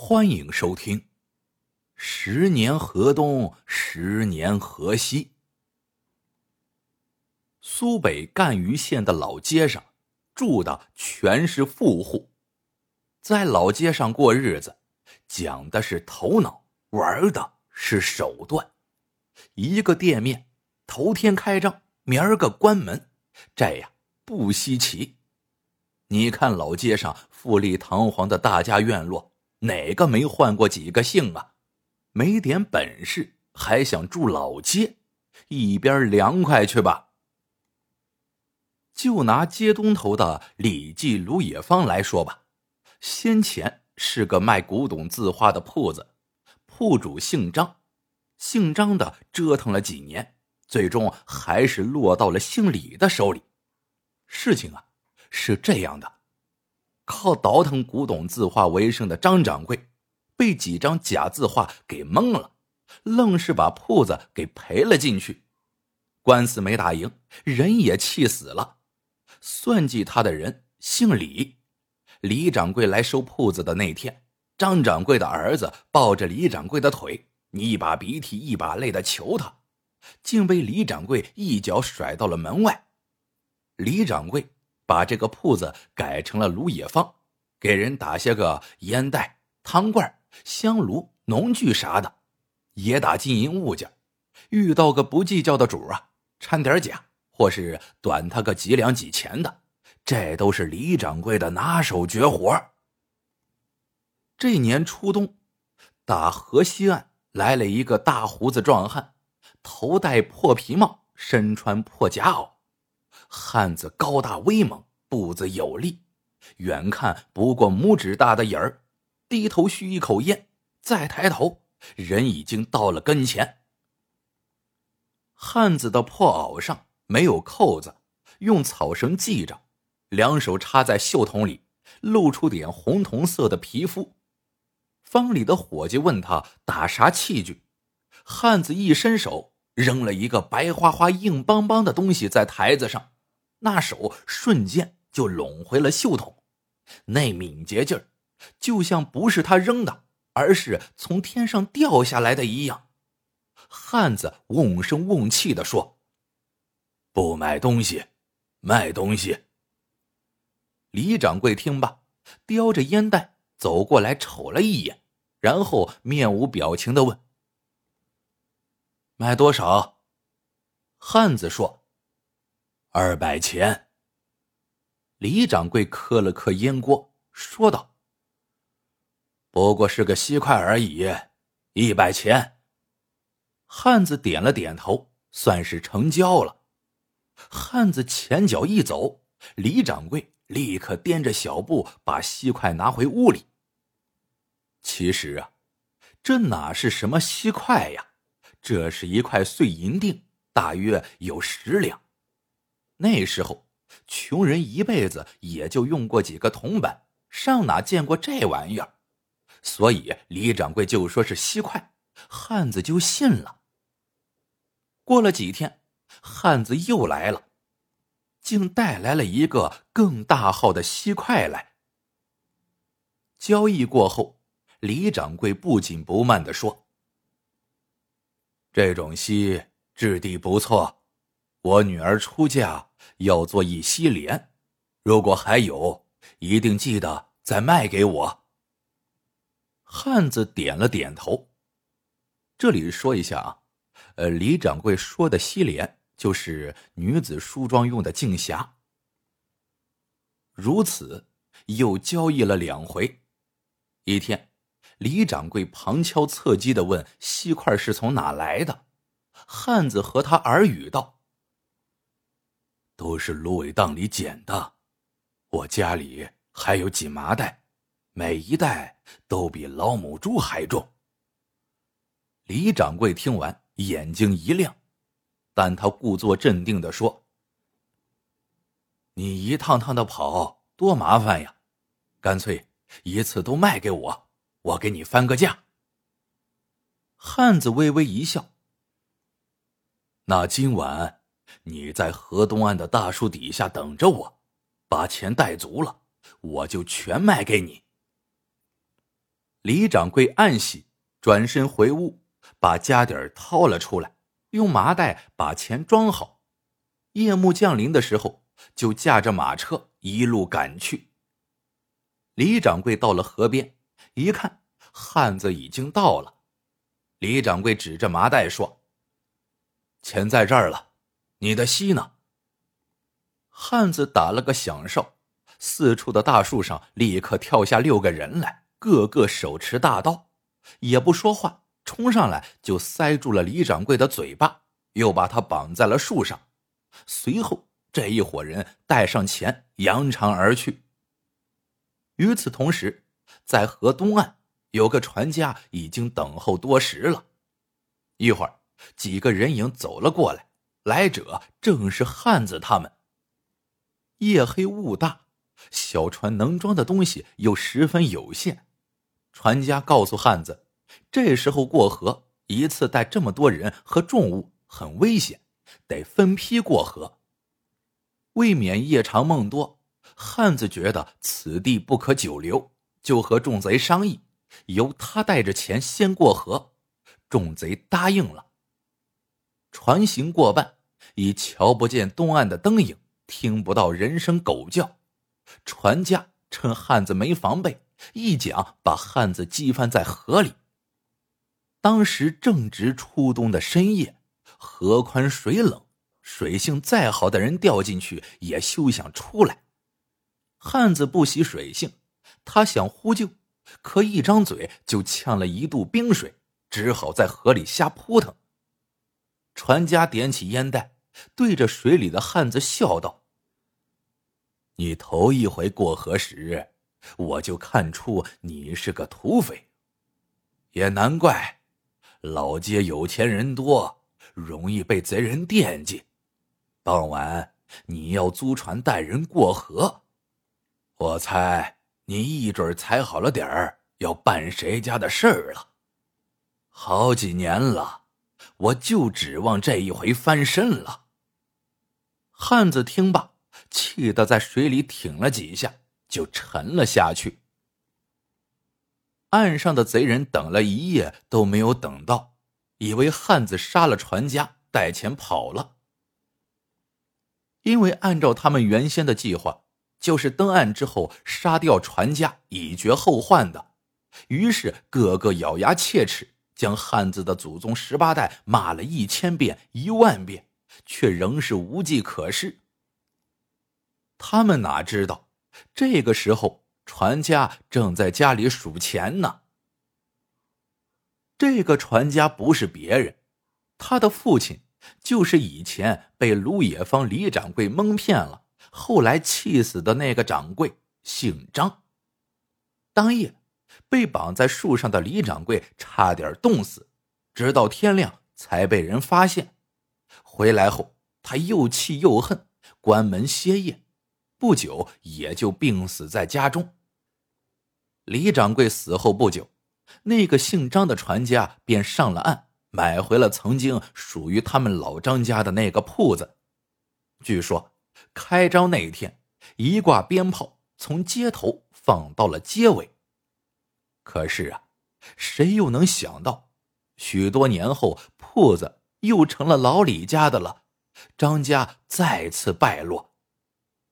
欢迎收听《十年河东，十年河西》。苏北赣榆县的老街上，住的全是富户，在老街上过日子，讲的是头脑，玩的是手段。一个店面，头天开张，明儿个关门，这呀不稀奇。你看老街上富丽堂皇的大家院落。哪个没换过几个姓啊？没点本事还想住老街？一边凉快去吧！就拿街东头的李记卢野芳来说吧，先前是个卖古董字画的铺子，铺主姓张，姓张的折腾了几年，最终还是落到了姓李的手里。事情啊，是这样的。靠倒腾古董字画为生的张掌柜，被几张假字画给蒙了，愣是把铺子给赔了进去。官司没打赢，人也气死了。算计他的人姓李，李掌柜来收铺子的那天，张掌柜的儿子抱着李掌柜的腿，一把鼻涕一把泪的求他，竟被李掌柜一脚甩到了门外。李掌柜。把这个铺子改成了炉野坊，给人打些个烟袋、汤罐、香炉、农具啥的，也打金银物件。遇到个不计较的主啊，掺点假，或是短他个几两几钱的，这都是李掌柜的拿手绝活。这年初冬，打河西岸来了一个大胡子壮汉，头戴破皮帽，身穿破夹袄。汉子高大威猛，步子有力，远看不过拇指大的影儿。低头续一口烟，再抬头，人已经到了跟前。汉子的破袄上没有扣子，用草绳系着，两手插在袖筒里，露出点红铜色的皮肤。方里的伙计问他打啥器具，汉子一伸手，扔了一个白花花、硬邦邦的东西在台子上。那手瞬间就拢回了袖筒，那敏捷劲儿，就像不是他扔的，而是从天上掉下来的一样。汉子瓮声瓮气的说：“不买东西，卖东西。”李掌柜听罢，叼着烟袋走过来，瞅了一眼，然后面无表情的问：“卖多少？”汉子说。二百钱。李掌柜磕了磕烟锅，说道：“不过是个锡块而已，一百钱。”汉子点了点头，算是成交了。汉子前脚一走，李掌柜立刻掂着小布把锡块拿回屋里。其实啊，这哪是什么锡块呀？这是一块碎银锭，大约有十两。那时候，穷人一辈子也就用过几个铜板，上哪见过这玩意儿？所以李掌柜就说是锡块，汉子就信了。过了几天，汉子又来了，竟带来了一个更大号的锡块来。交易过后，李掌柜不紧不慢的说：“这种锡质地不错，我女儿出嫁。”要做一锡帘，如果还有，一定记得再卖给我。汉子点了点头。这里说一下啊，呃，李掌柜说的锡帘就是女子梳妆用的镜匣。如此，又交易了两回。一天，李掌柜旁敲侧击的问锡块是从哪来的，汉子和他耳语道。都是芦苇荡里捡的，我家里还有几麻袋，每一袋都比老母猪还重。李掌柜听完，眼睛一亮，但他故作镇定的说：“你一趟趟的跑，多麻烦呀，干脆一次都卖给我，我给你翻个价。”汉子微微一笑：“那今晚。”你在河东岸的大树底下等着我，把钱带足了，我就全卖给你。李掌柜暗喜，转身回屋，把家底儿掏了出来，用麻袋把钱装好。夜幕降临的时候，就驾着马车一路赶去。李掌柜到了河边，一看汉子已经到了。李掌柜指着麻袋说：“钱在这儿了，你的锡呢？”汉子打了个响哨，四处的大树上立刻跳下六个人来，个个手持大刀，也不说话，冲上来就塞住了李掌柜的嘴巴，又把他绑在了树上。随后，这一伙人带上钱，扬长而去。与此同时，在河东岸。有个船家已经等候多时了，一会儿，几个人影走了过来，来者正是汉子他们。夜黑雾大，小船能装的东西又十分有限，船家告诉汉子，这时候过河，一次带这么多人和重物很危险，得分批过河。未免夜长梦多，汉子觉得此地不可久留，就和众贼商议。由他带着钱先过河，众贼答应了。船行过半，已瞧不见东岸的灯影，听不到人声狗叫。船家趁汉子没防备，一桨把汉子击翻在河里。当时正值初冬的深夜，河宽水冷，水性再好的人掉进去也休想出来。汉子不习水性，他想呼救。可一张嘴就呛了一肚冰水，只好在河里瞎扑腾。船家点起烟袋，对着水里的汉子笑道：“你头一回过河时，我就看出你是个土匪，也难怪，老街有钱人多，容易被贼人惦记。傍晚你要租船带人过河，我猜。”你一准踩好了点儿，要办谁家的事儿了？好几年了，我就指望这一回翻身了。汉子听罢，气得在水里挺了几下，就沉了下去。岸上的贼人等了一夜都没有等到，以为汉子杀了船家，带钱跑了。因为按照他们原先的计划。就是登岸之后杀掉船家，以绝后患的。于是个个咬牙切齿，将汉字的祖宗十八代骂了一千遍、一万遍，却仍是无计可施。他们哪知道，这个时候船家正在家里数钱呢。这个船家不是别人，他的父亲就是以前被卢野芳李掌柜蒙骗了。后来气死的那个掌柜姓张。当夜被绑在树上的李掌柜差点冻死，直到天亮才被人发现。回来后，他又气又恨，关门歇业，不久也就病死在家中。李掌柜死后不久，那个姓张的船家便上了岸，买回了曾经属于他们老张家的那个铺子。据说。开张那一天，一挂鞭炮从街头放到了街尾。可是啊，谁又能想到，许多年后铺子又成了老李家的了，张家再次败落。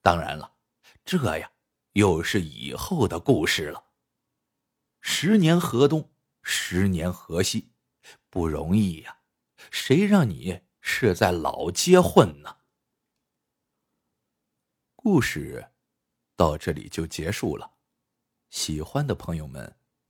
当然了，这呀又是以后的故事了。十年河东，十年河西，不容易呀。谁让你是在老街混呢？故事到这里就结束了，喜欢的朋友们